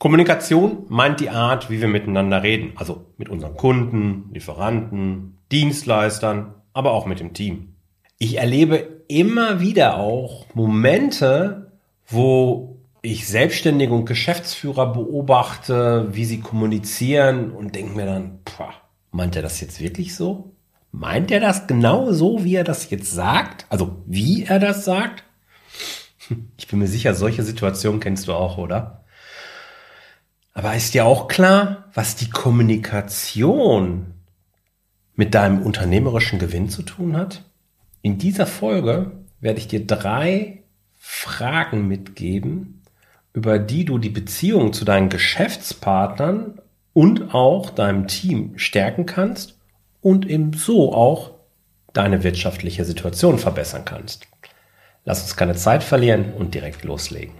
Kommunikation meint die Art, wie wir miteinander reden, also mit unseren Kunden, Lieferanten, Dienstleistern, aber auch mit dem Team. Ich erlebe immer wieder auch Momente, wo ich Selbstständige und Geschäftsführer beobachte, wie sie kommunizieren und denke mir dann, pah, meint er das jetzt wirklich so? Meint er das genau so, wie er das jetzt sagt? Also wie er das sagt? Ich bin mir sicher, solche Situationen kennst du auch, oder? Aber ist dir auch klar, was die Kommunikation mit deinem unternehmerischen Gewinn zu tun hat? In dieser Folge werde ich dir drei Fragen mitgeben, über die du die Beziehung zu deinen Geschäftspartnern und auch deinem Team stärken kannst und eben so auch deine wirtschaftliche Situation verbessern kannst. Lass uns keine Zeit verlieren und direkt loslegen.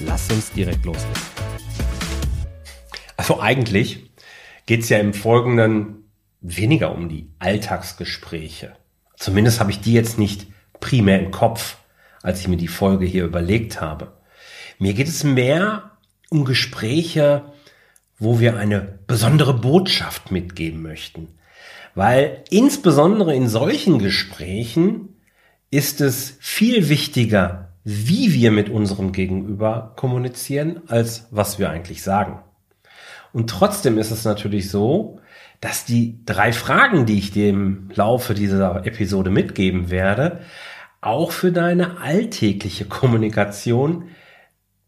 Lass uns direkt loslegen. Also eigentlich geht es ja im Folgenden weniger um die Alltagsgespräche. Zumindest habe ich die jetzt nicht primär im Kopf, als ich mir die Folge hier überlegt habe. Mir geht es mehr um Gespräche, wo wir eine besondere Botschaft mitgeben möchten. Weil insbesondere in solchen Gesprächen ist es viel wichtiger, wie wir mit unserem Gegenüber kommunizieren, als was wir eigentlich sagen. Und trotzdem ist es natürlich so, dass die drei Fragen, die ich dir im Laufe dieser Episode mitgeben werde, auch für deine alltägliche Kommunikation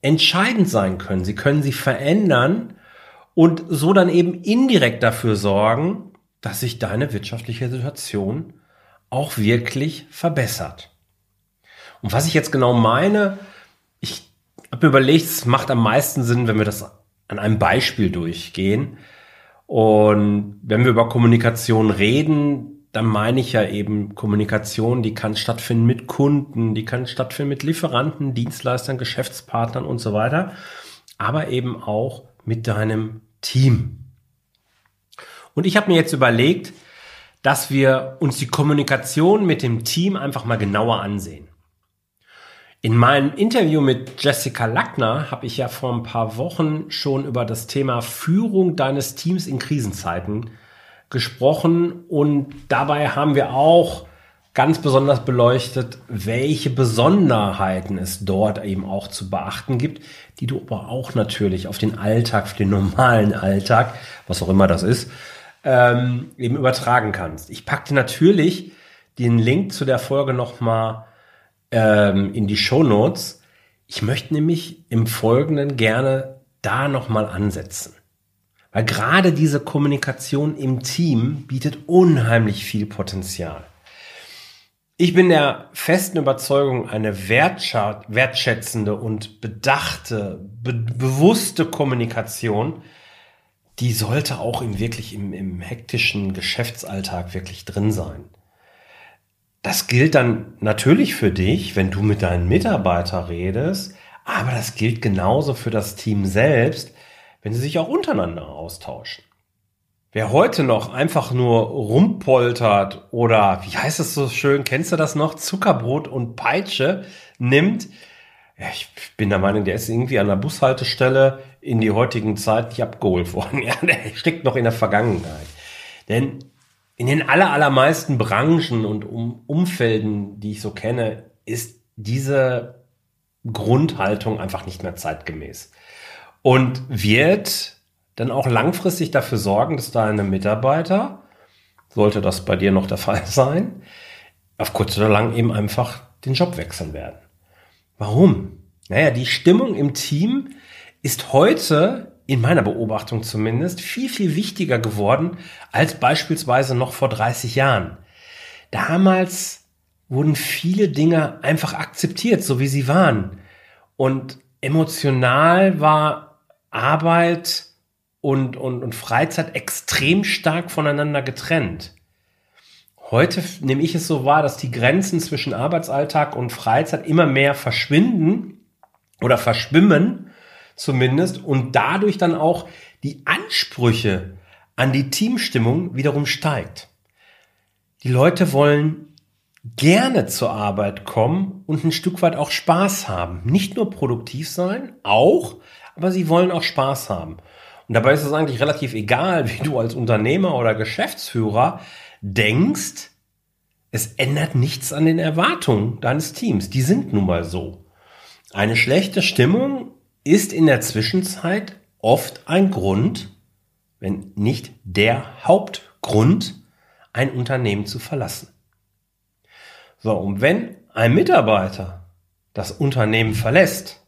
entscheidend sein können. Sie können sie verändern und so dann eben indirekt dafür sorgen, dass sich deine wirtschaftliche Situation auch wirklich verbessert. Und was ich jetzt genau meine, ich habe mir überlegt, es macht am meisten Sinn, wenn wir das an einem Beispiel durchgehen. Und wenn wir über Kommunikation reden, dann meine ich ja eben Kommunikation, die kann stattfinden mit Kunden, die kann stattfinden mit Lieferanten, Dienstleistern, Geschäftspartnern und so weiter, aber eben auch mit deinem Team. Und ich habe mir jetzt überlegt, dass wir uns die Kommunikation mit dem Team einfach mal genauer ansehen. In meinem Interview mit Jessica Lackner habe ich ja vor ein paar Wochen schon über das Thema Führung deines Teams in Krisenzeiten gesprochen und dabei haben wir auch ganz besonders beleuchtet, welche Besonderheiten es dort eben auch zu beachten gibt, die du aber auch natürlich auf den Alltag, für den normalen Alltag, was auch immer das ist, ähm, eben übertragen kannst. Ich packte natürlich den Link zu der Folge nochmal ähm, in die Show Notes. Ich möchte nämlich im Folgenden gerne da nochmal ansetzen. Weil gerade diese Kommunikation im Team bietet unheimlich viel Potenzial. Ich bin der festen Überzeugung, eine wertschätzende und bedachte, be bewusste Kommunikation, die sollte auch im wirklich im, im hektischen Geschäftsalltag wirklich drin sein. Das gilt dann natürlich für dich, wenn du mit deinen Mitarbeitern redest, aber das gilt genauso für das Team selbst, wenn sie sich auch untereinander austauschen. Wer heute noch einfach nur rumpoltert oder, wie heißt es so schön, kennst du das noch, Zuckerbrot und Peitsche nimmt, ja, ich bin der Meinung, der ist irgendwie an der Bushaltestelle in die heutigen Zeit nicht abgeholt worden. Ja, der steckt noch in der Vergangenheit. Denn in den aller, allermeisten Branchen und um Umfelden, die ich so kenne, ist diese Grundhaltung einfach nicht mehr zeitgemäß. Und wird dann auch langfristig dafür sorgen, dass deine Mitarbeiter, sollte das bei dir noch der Fall sein, auf kurz oder lang eben einfach den Job wechseln werden. Warum? Naja, die Stimmung im Team ist heute in meiner Beobachtung zumindest, viel, viel wichtiger geworden als beispielsweise noch vor 30 Jahren. Damals wurden viele Dinge einfach akzeptiert, so wie sie waren. Und emotional war Arbeit und, und, und Freizeit extrem stark voneinander getrennt. Heute nehme ich es so wahr, dass die Grenzen zwischen Arbeitsalltag und Freizeit immer mehr verschwinden oder verschwimmen zumindest und dadurch dann auch die Ansprüche an die Teamstimmung wiederum steigt. Die Leute wollen gerne zur Arbeit kommen und ein Stück weit auch Spaß haben. Nicht nur produktiv sein, auch, aber sie wollen auch Spaß haben. Und dabei ist es eigentlich relativ egal, wie du als Unternehmer oder Geschäftsführer denkst, es ändert nichts an den Erwartungen deines Teams. Die sind nun mal so. Eine schlechte Stimmung ist in der Zwischenzeit oft ein Grund, wenn nicht der Hauptgrund, ein Unternehmen zu verlassen. So, und wenn ein Mitarbeiter das Unternehmen verlässt,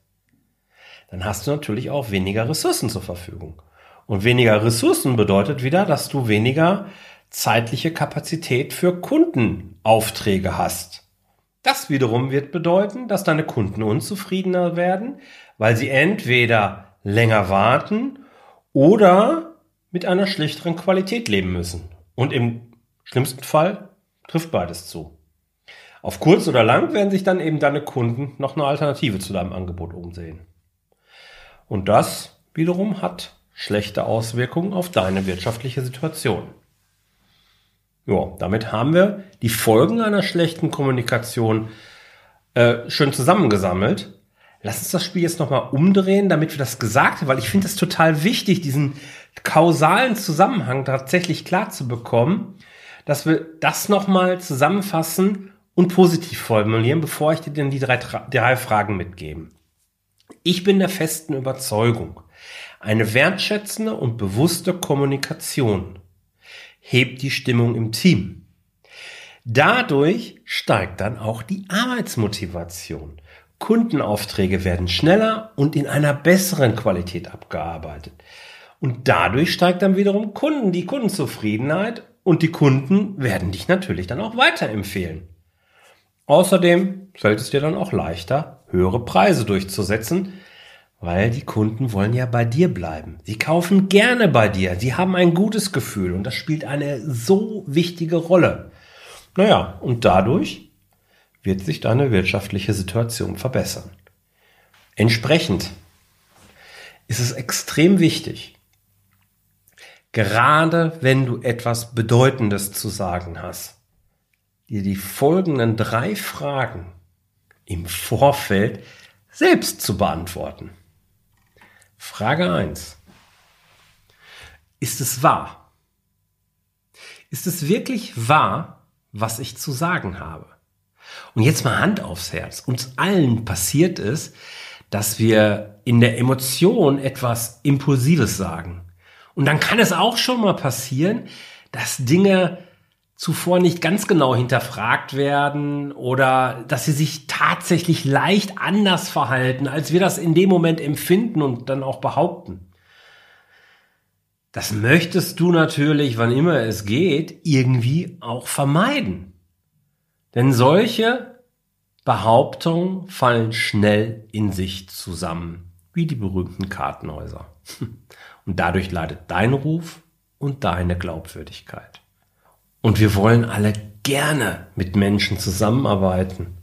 dann hast du natürlich auch weniger Ressourcen zur Verfügung. Und weniger Ressourcen bedeutet wieder, dass du weniger zeitliche Kapazität für Kundenaufträge hast. Das wiederum wird bedeuten, dass deine Kunden unzufriedener werden, weil sie entweder länger warten oder mit einer schlichteren Qualität leben müssen. Und im schlimmsten Fall trifft beides zu. Auf kurz oder lang werden sich dann eben deine Kunden noch eine Alternative zu deinem Angebot umsehen. Und das wiederum hat schlechte Auswirkungen auf deine wirtschaftliche Situation. Ja, damit haben wir die Folgen einer schlechten Kommunikation äh, schön zusammengesammelt. Lass uns das Spiel jetzt nochmal umdrehen, damit wir das gesagt haben, weil ich finde es total wichtig, diesen kausalen Zusammenhang tatsächlich klar zu bekommen, dass wir das nochmal zusammenfassen und positiv formulieren, bevor ich dir denn die drei, drei Fragen mitgebe. Ich bin der festen Überzeugung, eine wertschätzende und bewusste Kommunikation hebt die Stimmung im Team. Dadurch steigt dann auch die Arbeitsmotivation. Kundenaufträge werden schneller und in einer besseren Qualität abgearbeitet. Und dadurch steigt dann wiederum Kunden, die Kundenzufriedenheit und die Kunden werden dich natürlich dann auch weiterempfehlen. Außerdem fällt es dir dann auch leichter, höhere Preise durchzusetzen, weil die Kunden wollen ja bei dir bleiben. Sie kaufen gerne bei dir. Sie haben ein gutes Gefühl und das spielt eine so wichtige Rolle. Naja, und dadurch wird sich deine wirtschaftliche Situation verbessern. Entsprechend ist es extrem wichtig, gerade wenn du etwas Bedeutendes zu sagen hast, dir die folgenden drei Fragen im Vorfeld selbst zu beantworten. Frage 1. Ist es wahr? Ist es wirklich wahr, was ich zu sagen habe? Und jetzt mal Hand aufs Herz. Uns allen passiert es, dass wir in der Emotion etwas Impulsives sagen. Und dann kann es auch schon mal passieren, dass Dinge zuvor nicht ganz genau hinterfragt werden oder dass sie sich tatsächlich leicht anders verhalten, als wir das in dem Moment empfinden und dann auch behaupten. Das möchtest du natürlich, wann immer es geht, irgendwie auch vermeiden. Denn solche Behauptungen fallen schnell in sich zusammen, wie die berühmten Kartenhäuser. Und dadurch leidet dein Ruf und deine Glaubwürdigkeit. Und wir wollen alle gerne mit Menschen zusammenarbeiten,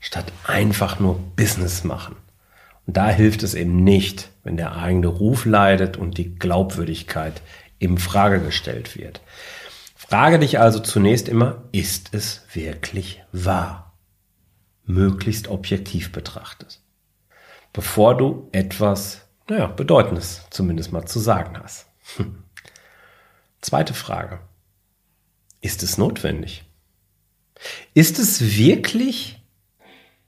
statt einfach nur Business machen. Und da hilft es eben nicht, wenn der eigene Ruf leidet und die Glaubwürdigkeit in Frage gestellt wird. Frage dich also zunächst immer, ist es wirklich wahr? Möglichst objektiv betrachtet. Bevor du etwas, naja, Bedeutendes zumindest mal zu sagen hast. Hm. Zweite Frage. Ist es notwendig? Ist es wirklich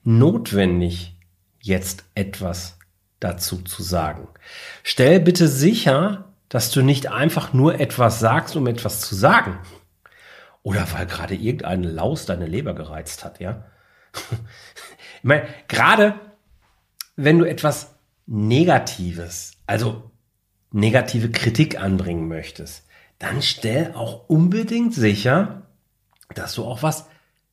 notwendig, jetzt etwas dazu zu sagen? Stell bitte sicher, dass du nicht einfach nur etwas sagst, um etwas zu sagen. Oder weil gerade irgendeine Laus deine Leber gereizt hat, ja? ich meine, gerade wenn du etwas Negatives, also negative Kritik anbringen möchtest, dann stell auch unbedingt sicher, dass du auch was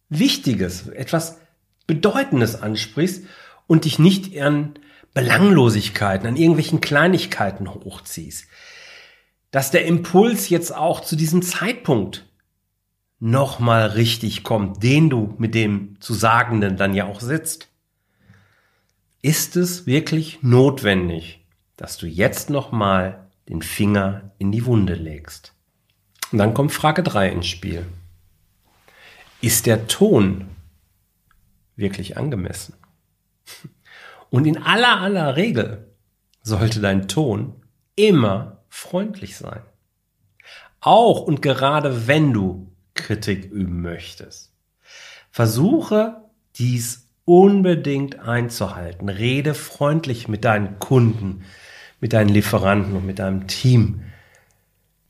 Wichtiges, etwas Bedeutendes ansprichst und dich nicht an Belanglosigkeiten, an irgendwelchen Kleinigkeiten hochziehst. dass der Impuls jetzt auch zu diesem Zeitpunkt nochmal richtig kommt, den du mit dem zu Sagenden dann ja auch sitzt. Ist es wirklich notwendig, dass du jetzt nochmal den Finger in die Wunde legst? Und dann kommt Frage 3 ins Spiel. Ist der Ton wirklich angemessen? Und in aller aller Regel sollte dein Ton immer freundlich sein. Auch und gerade wenn du Kritik üben möchtest. Versuche dies unbedingt einzuhalten. Rede freundlich mit deinen Kunden, mit deinen Lieferanten und mit deinem Team.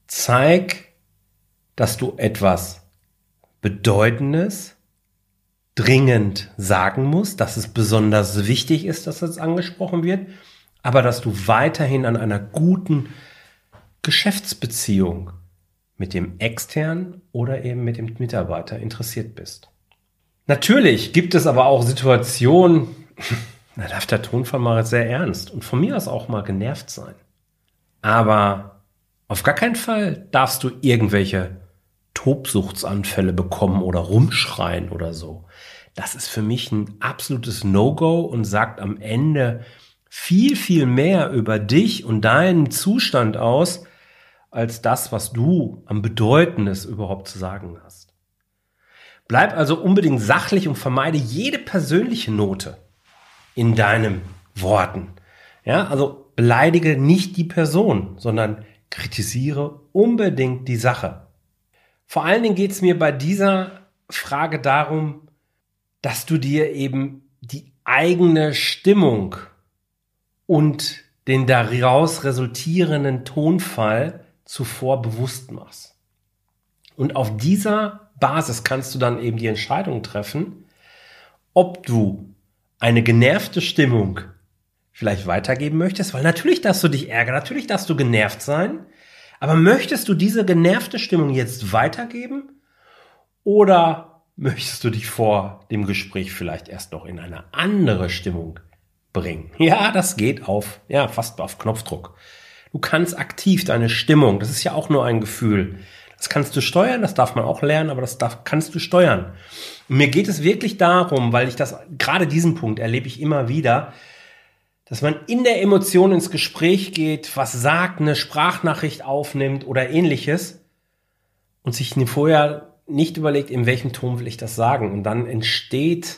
Zeig, dass du etwas Bedeutendes dringend sagen musst, dass es besonders wichtig ist, dass es angesprochen wird, aber dass du weiterhin an einer guten Geschäftsbeziehung mit dem externen oder eben mit dem Mitarbeiter interessiert bist. Natürlich gibt es aber auch Situationen, da darf der Tonfall mal sehr ernst und von mir aus auch mal genervt sein. Aber auf gar keinen Fall darfst du irgendwelche Tobsuchtsanfälle bekommen oder rumschreien oder so. Das ist für mich ein absolutes No-Go und sagt am Ende viel, viel mehr über dich und deinen Zustand aus, als das, was du am Bedeutendes überhaupt zu sagen hast. Bleib also unbedingt sachlich und vermeide jede persönliche Note in deinen Worten. Ja, also beleidige nicht die Person, sondern kritisiere unbedingt die Sache. Vor allen Dingen geht es mir bei dieser Frage darum, dass du dir eben die eigene Stimmung und den daraus resultierenden Tonfall zuvor bewusst machst. Und auf dieser Basis kannst du dann eben die Entscheidung treffen, ob du eine genervte Stimmung vielleicht weitergeben möchtest, weil natürlich darfst du dich ärgern, natürlich darfst du genervt sein, aber möchtest du diese genervte Stimmung jetzt weitergeben oder möchtest du dich vor dem Gespräch vielleicht erst noch in eine andere Stimmung bringen? Ja, das geht auf, ja, fast auf Knopfdruck. Du kannst aktiv deine Stimmung, das ist ja auch nur ein Gefühl. Das kannst du steuern, das darf man auch lernen, aber das darf, kannst du steuern. Und mir geht es wirklich darum, weil ich das, gerade diesen Punkt erlebe ich immer wieder, dass man in der Emotion ins Gespräch geht, was sagt, eine Sprachnachricht aufnimmt oder ähnliches und sich vorher nicht überlegt, in welchem Ton will ich das sagen. Und dann entsteht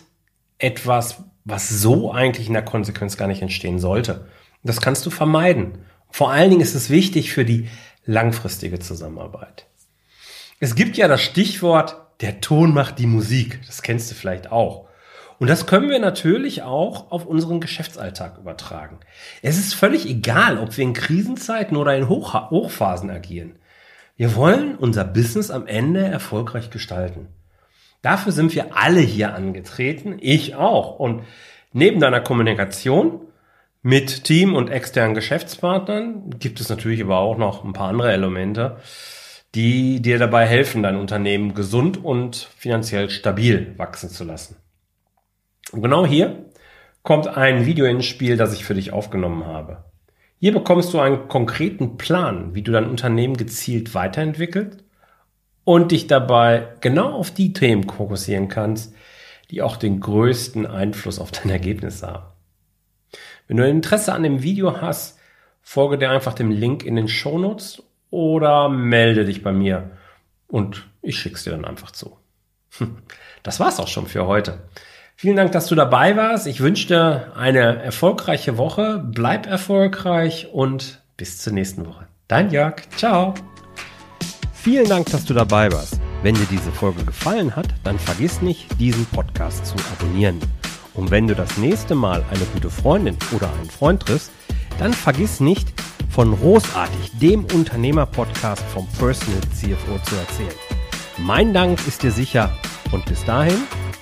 etwas, was so eigentlich in der Konsequenz gar nicht entstehen sollte. Das kannst du vermeiden. Vor allen Dingen ist es wichtig für die langfristige Zusammenarbeit. Es gibt ja das Stichwort, der Ton macht die Musik. Das kennst du vielleicht auch. Und das können wir natürlich auch auf unseren Geschäftsalltag übertragen. Es ist völlig egal, ob wir in Krisenzeiten oder in Hoch Hochphasen agieren. Wir wollen unser Business am Ende erfolgreich gestalten. Dafür sind wir alle hier angetreten, ich auch. Und neben deiner Kommunikation mit Team und externen Geschäftspartnern gibt es natürlich aber auch noch ein paar andere Elemente, die dir dabei helfen, dein Unternehmen gesund und finanziell stabil wachsen zu lassen. Und genau hier kommt ein Video ins Spiel, das ich für dich aufgenommen habe. Hier bekommst du einen konkreten Plan, wie du dein Unternehmen gezielt weiterentwickelt und dich dabei genau auf die Themen fokussieren kannst, die auch den größten Einfluss auf dein Ergebnis haben. Wenn du Interesse an dem Video hast, folge dir einfach dem Link in den Shownotes oder melde dich bei mir und ich schick's dir dann einfach zu. Das war's auch schon für heute. Vielen Dank, dass du dabei warst. Ich wünsche dir eine erfolgreiche Woche. Bleib erfolgreich und bis zur nächsten Woche. Dein Jörg. Ciao. Vielen Dank, dass du dabei warst. Wenn dir diese Folge gefallen hat, dann vergiss nicht, diesen Podcast zu abonnieren. Und wenn du das nächste Mal eine gute Freundin oder einen Freund triffst, dann vergiss nicht, von Großartig, dem Unternehmer-Podcast vom Personal CFO zu erzählen. Mein Dank ist dir sicher und bis dahin